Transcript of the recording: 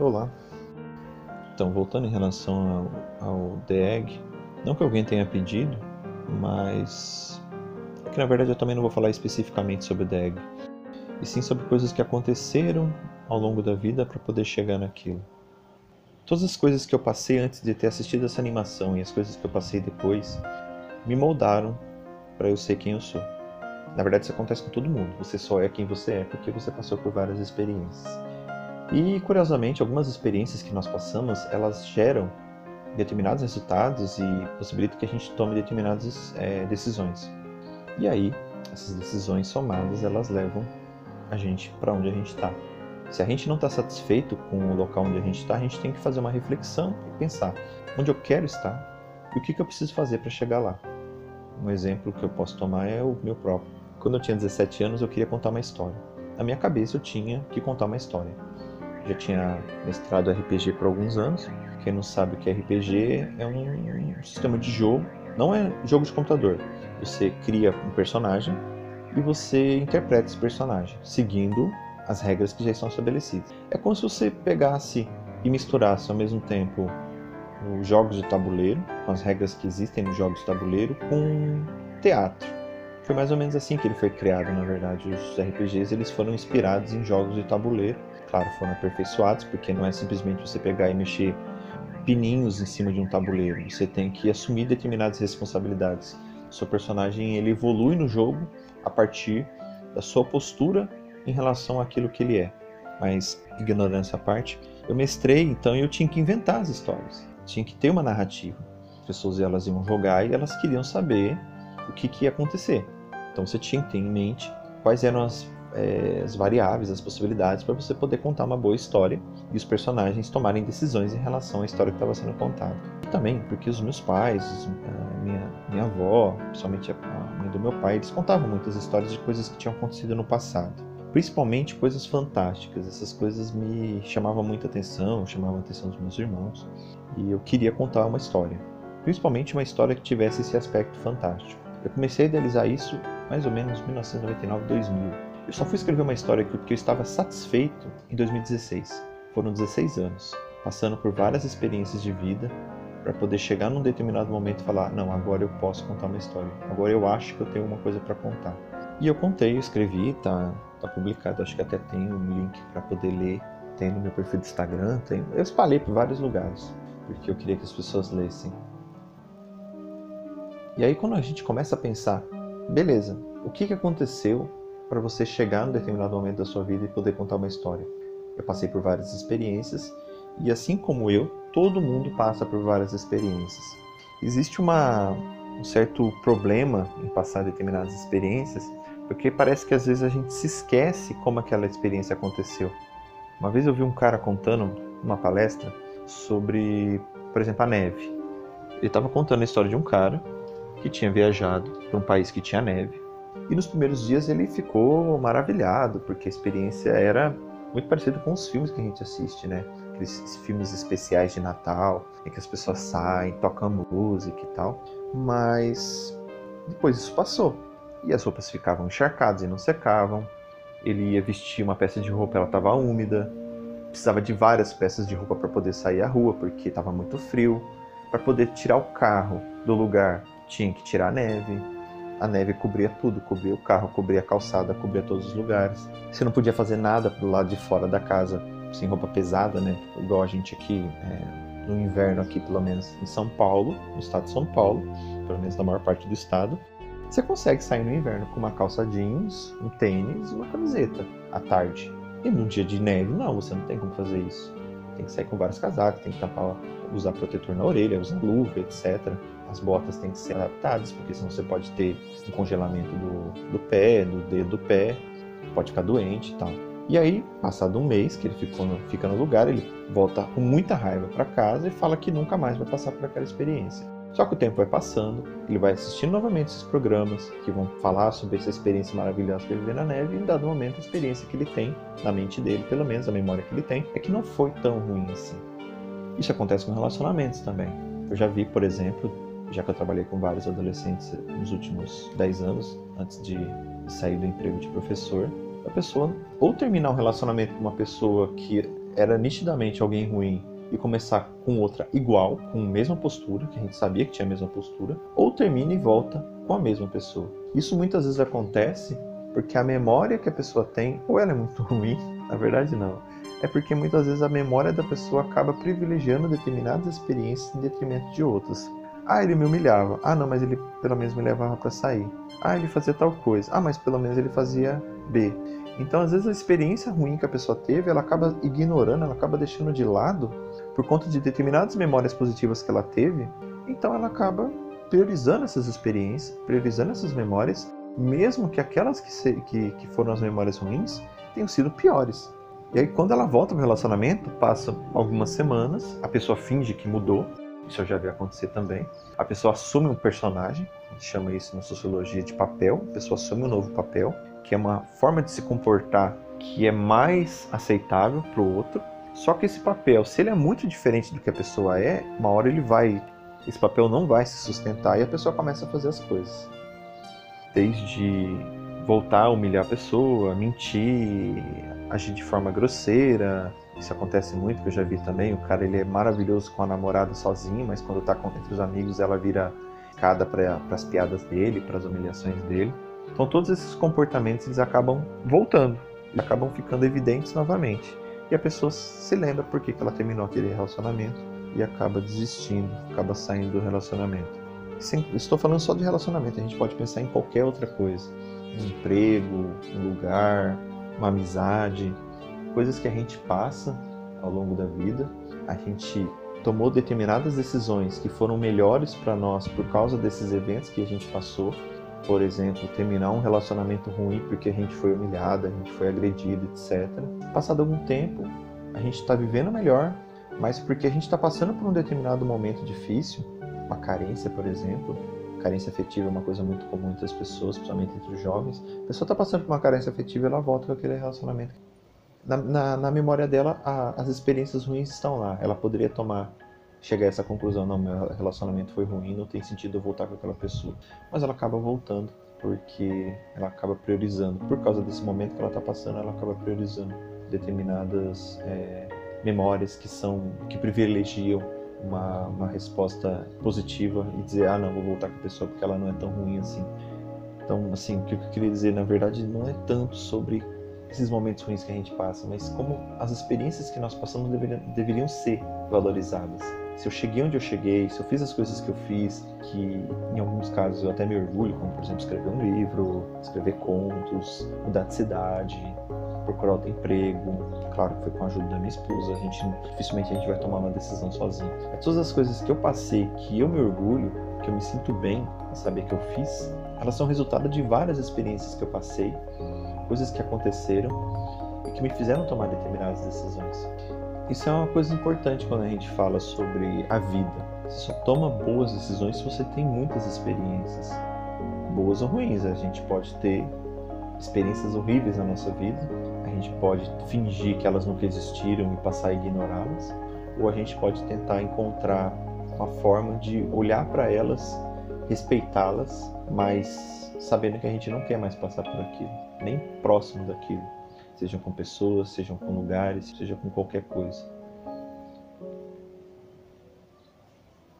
Olá. Então, voltando em relação ao, ao The Egg, não que alguém tenha pedido, mas é que na verdade eu também não vou falar especificamente sobre o The Egg, e sim sobre coisas que aconteceram ao longo da vida para poder chegar naquilo. Todas as coisas que eu passei antes de ter assistido essa animação e as coisas que eu passei depois me moldaram para eu ser quem eu sou. Na verdade, isso acontece com todo mundo. Você só é quem você é porque você passou por várias experiências. E curiosamente, algumas experiências que nós passamos, elas geram determinados resultados e possibilitam que a gente tome determinadas é, decisões. E aí, essas decisões somadas, elas levam a gente para onde a gente está. Se a gente não está satisfeito com o local onde a gente está, a gente tem que fazer uma reflexão e pensar onde eu quero estar e o que, que eu preciso fazer para chegar lá. Um exemplo que eu posso tomar é o meu próprio. Quando eu tinha 17 anos, eu queria contar uma história. Na minha cabeça, eu tinha que contar uma história. Já tinha mestrado RPG por alguns anos. Quem não sabe o que é RPG, é um sistema de jogo. Não é jogo de computador. Você cria um personagem e você interpreta esse personagem, seguindo as regras que já estão estabelecidas. É como se você pegasse e misturasse ao mesmo tempo os jogos de tabuleiro, com as regras que existem nos jogos de tabuleiro, com teatro. Foi mais ou menos assim que ele foi criado, na verdade. Os RPGs eles foram inspirados em jogos de tabuleiro. Claro, foram aperfeiçoados, porque não é simplesmente você pegar e mexer pininhos em cima de um tabuleiro. Você tem que assumir determinadas responsabilidades. O seu personagem ele evolui no jogo a partir da sua postura em relação àquilo que ele é. Mas, ignorância à parte, eu mestrei, então eu tinha que inventar as histórias. Tinha que ter uma narrativa. As pessoas elas iam jogar e elas queriam saber o que, que ia acontecer. Então você tinha que ter em mente quais eram as, é, as variáveis, as possibilidades para você poder contar uma boa história e os personagens tomarem decisões em relação à história que estava sendo contada. E também porque os meus pais, minha, minha avó, principalmente a mãe do meu pai, eles contavam muitas histórias de coisas que tinham acontecido no passado principalmente coisas fantásticas. Essas coisas me chamavam muita atenção, chamavam a atenção dos meus irmãos, e eu queria contar uma história, principalmente uma história que tivesse esse aspecto fantástico. Eu comecei a idealizar isso mais ou menos em 1999, 2000. Eu só fui escrever uma história porque eu estava satisfeito em 2016. Foram 16 anos, passando por várias experiências de vida para poder chegar num determinado momento e falar: não, agora eu posso contar uma história. Agora eu acho que eu tenho uma coisa para contar. E eu contei, eu escrevi, tá, tá publicado. Acho que até tem um link para poder ler. Tem no meu perfil do Instagram, tem. Eu espalhei por vários lugares porque eu queria que as pessoas lessem. E aí quando a gente começa a pensar, beleza, o que, que aconteceu para você chegar num determinado momento da sua vida e poder contar uma história? Eu passei por várias experiências e assim como eu, todo mundo passa por várias experiências. Existe uma, um certo problema em passar determinadas experiências, porque parece que às vezes a gente se esquece como aquela experiência aconteceu. Uma vez eu vi um cara contando uma palestra sobre, por exemplo, a neve. Ele estava contando a história de um cara que tinha viajado para um país que tinha neve. E nos primeiros dias ele ficou maravilhado, porque a experiência era muito parecida com os filmes que a gente assiste, né? Aqueles filmes especiais de Natal, em que as pessoas saem, tocam música e tal. Mas depois isso passou. E as roupas ficavam encharcadas e não secavam. Ele ia vestir uma peça de roupa, ela estava úmida precisava de várias peças de roupa para poder sair à rua, porque estava muito frio. Para poder tirar o carro do lugar, tinha que tirar a neve. A neve cobria tudo, cobria o carro, cobria a calçada, cobria todos os lugares. Você não podia fazer nada pro lado de fora da casa sem roupa pesada, né? Igual a gente aqui é, no inverno aqui, pelo menos em São Paulo, no estado de São Paulo, pelo menos na maior parte do estado, você consegue sair no inverno com uma calça jeans, um tênis e uma camiseta à tarde. E num dia de neve, não, você não tem como fazer isso. Tem que sair com vários casacos, tem que tapar, usar protetor na orelha, usar luva, etc. As botas têm que ser adaptadas, porque senão você pode ter um congelamento do, do pé, do dedo do pé, pode ficar doente e tal. E aí, passado um mês que ele ficou no, fica no lugar, ele volta com muita raiva para casa e fala que nunca mais vai passar por aquela experiência. Só que o tempo vai passando, ele vai assistindo novamente esses programas que vão falar sobre essa experiência maravilhosa que ele viver na neve, e em dado momento a experiência que ele tem, na mente dele, pelo menos a memória que ele tem, é que não foi tão ruim assim. Isso acontece com relacionamentos também. Eu já vi, por exemplo, já que eu trabalhei com vários adolescentes nos últimos 10 anos, antes de sair do emprego de professor, a pessoa ou terminar um relacionamento com uma pessoa que era nitidamente alguém ruim e começar com outra igual, com a mesma postura, que a gente sabia que tinha a mesma postura, ou termina e volta com a mesma pessoa. Isso muitas vezes acontece porque a memória que a pessoa tem, ou ela é muito ruim, na verdade não, é porque muitas vezes a memória da pessoa acaba privilegiando determinadas experiências em detrimento de outras. Ah, ele me humilhava. Ah, não, mas ele pelo menos me levava para sair. Ah, ele fazia tal coisa. Ah, mas pelo menos ele fazia B. Então, às vezes a experiência ruim que a pessoa teve, ela acaba ignorando, ela acaba deixando de lado por conta de determinadas memórias positivas que ela teve. Então, ela acaba priorizando essas experiências, priorizando essas memórias, mesmo que aquelas que, se, que, que foram as memórias ruins tenham sido piores. E aí, quando ela volta para o relacionamento, passam algumas semanas, a pessoa finge que mudou, isso eu já vi acontecer também. A pessoa assume um personagem, a gente chama isso na sociologia de papel, a pessoa assume um novo papel, que é uma forma de se comportar que é mais aceitável para o outro. Só que esse papel, se ele é muito diferente do que a pessoa é, uma hora ele vai, esse papel não vai se sustentar e a pessoa começa a fazer as coisas. Desde voltar a humilhar a pessoa, mentir, agir de forma grosseira. Isso acontece muito, que eu já vi também. O cara ele é maravilhoso com a namorada sozinho, mas quando tá entre os amigos ela vira cada para as piadas dele, para as humilhações dele. Então todos esses comportamentos eles acabam voltando, e acabam ficando evidentes novamente. E a pessoa se lembra por que ela terminou aquele relacionamento e acaba desistindo, acaba saindo do relacionamento. Sem, estou falando só de relacionamento, a gente pode pensar em qualquer outra coisa. Um emprego, um lugar, uma amizade, coisas que a gente passa ao longo da vida. A gente tomou determinadas decisões que foram melhores para nós por causa desses eventos que a gente passou. Por exemplo, terminar um relacionamento ruim porque a gente foi humilhada, a gente foi agredido, etc. Passado algum tempo, a gente está vivendo melhor, mas porque a gente está passando por um determinado momento difícil, uma carência, por exemplo, carência afetiva é uma coisa muito comum entre as pessoas, principalmente entre os jovens. A pessoa está passando por uma carência afetiva ela volta com aquele relacionamento. Na, na, na memória dela, a, as experiências ruins estão lá. Ela poderia tomar, chegar a essa conclusão: não, meu relacionamento foi ruim, não tem sentido eu voltar com aquela pessoa. Mas ela acaba voltando porque ela acaba priorizando. Por causa desse momento que ela está passando, ela acaba priorizando determinadas é, memórias que são que privilegiam uma, uma resposta positiva e dizer, ah, não, vou voltar com a pessoa porque ela não é tão ruim assim. Então, assim, o que eu queria dizer, na verdade, não é tanto sobre esses momentos ruins que a gente passa, mas como as experiências que nós passamos deveriam, deveriam ser valorizadas. Se eu cheguei onde eu cheguei, se eu fiz as coisas que eu fiz, que em alguns casos eu até me orgulho, como por exemplo escrever um livro, escrever contos, mudar de cidade, procurar outro emprego. Claro que foi com a ajuda da minha esposa, a gente dificilmente a gente vai tomar uma decisão sozinho. É todas as coisas que eu passei, que eu me orgulho, que eu me sinto bem em saber que eu fiz, elas são resultado de várias experiências que eu passei, coisas que aconteceram e que me fizeram tomar determinadas decisões. Isso é uma coisa importante quando a gente fala sobre a vida. Você só toma boas decisões se você tem muitas experiências, boas ou ruins. A gente pode ter experiências horríveis na nossa vida, a gente pode fingir que elas nunca existiram e passar a ignorá-las, ou a gente pode tentar encontrar uma forma de olhar para elas, respeitá-las, mas sabendo que a gente não quer mais passar por aquilo, nem próximo daquilo, sejam com pessoas, sejam com lugares, seja com qualquer coisa.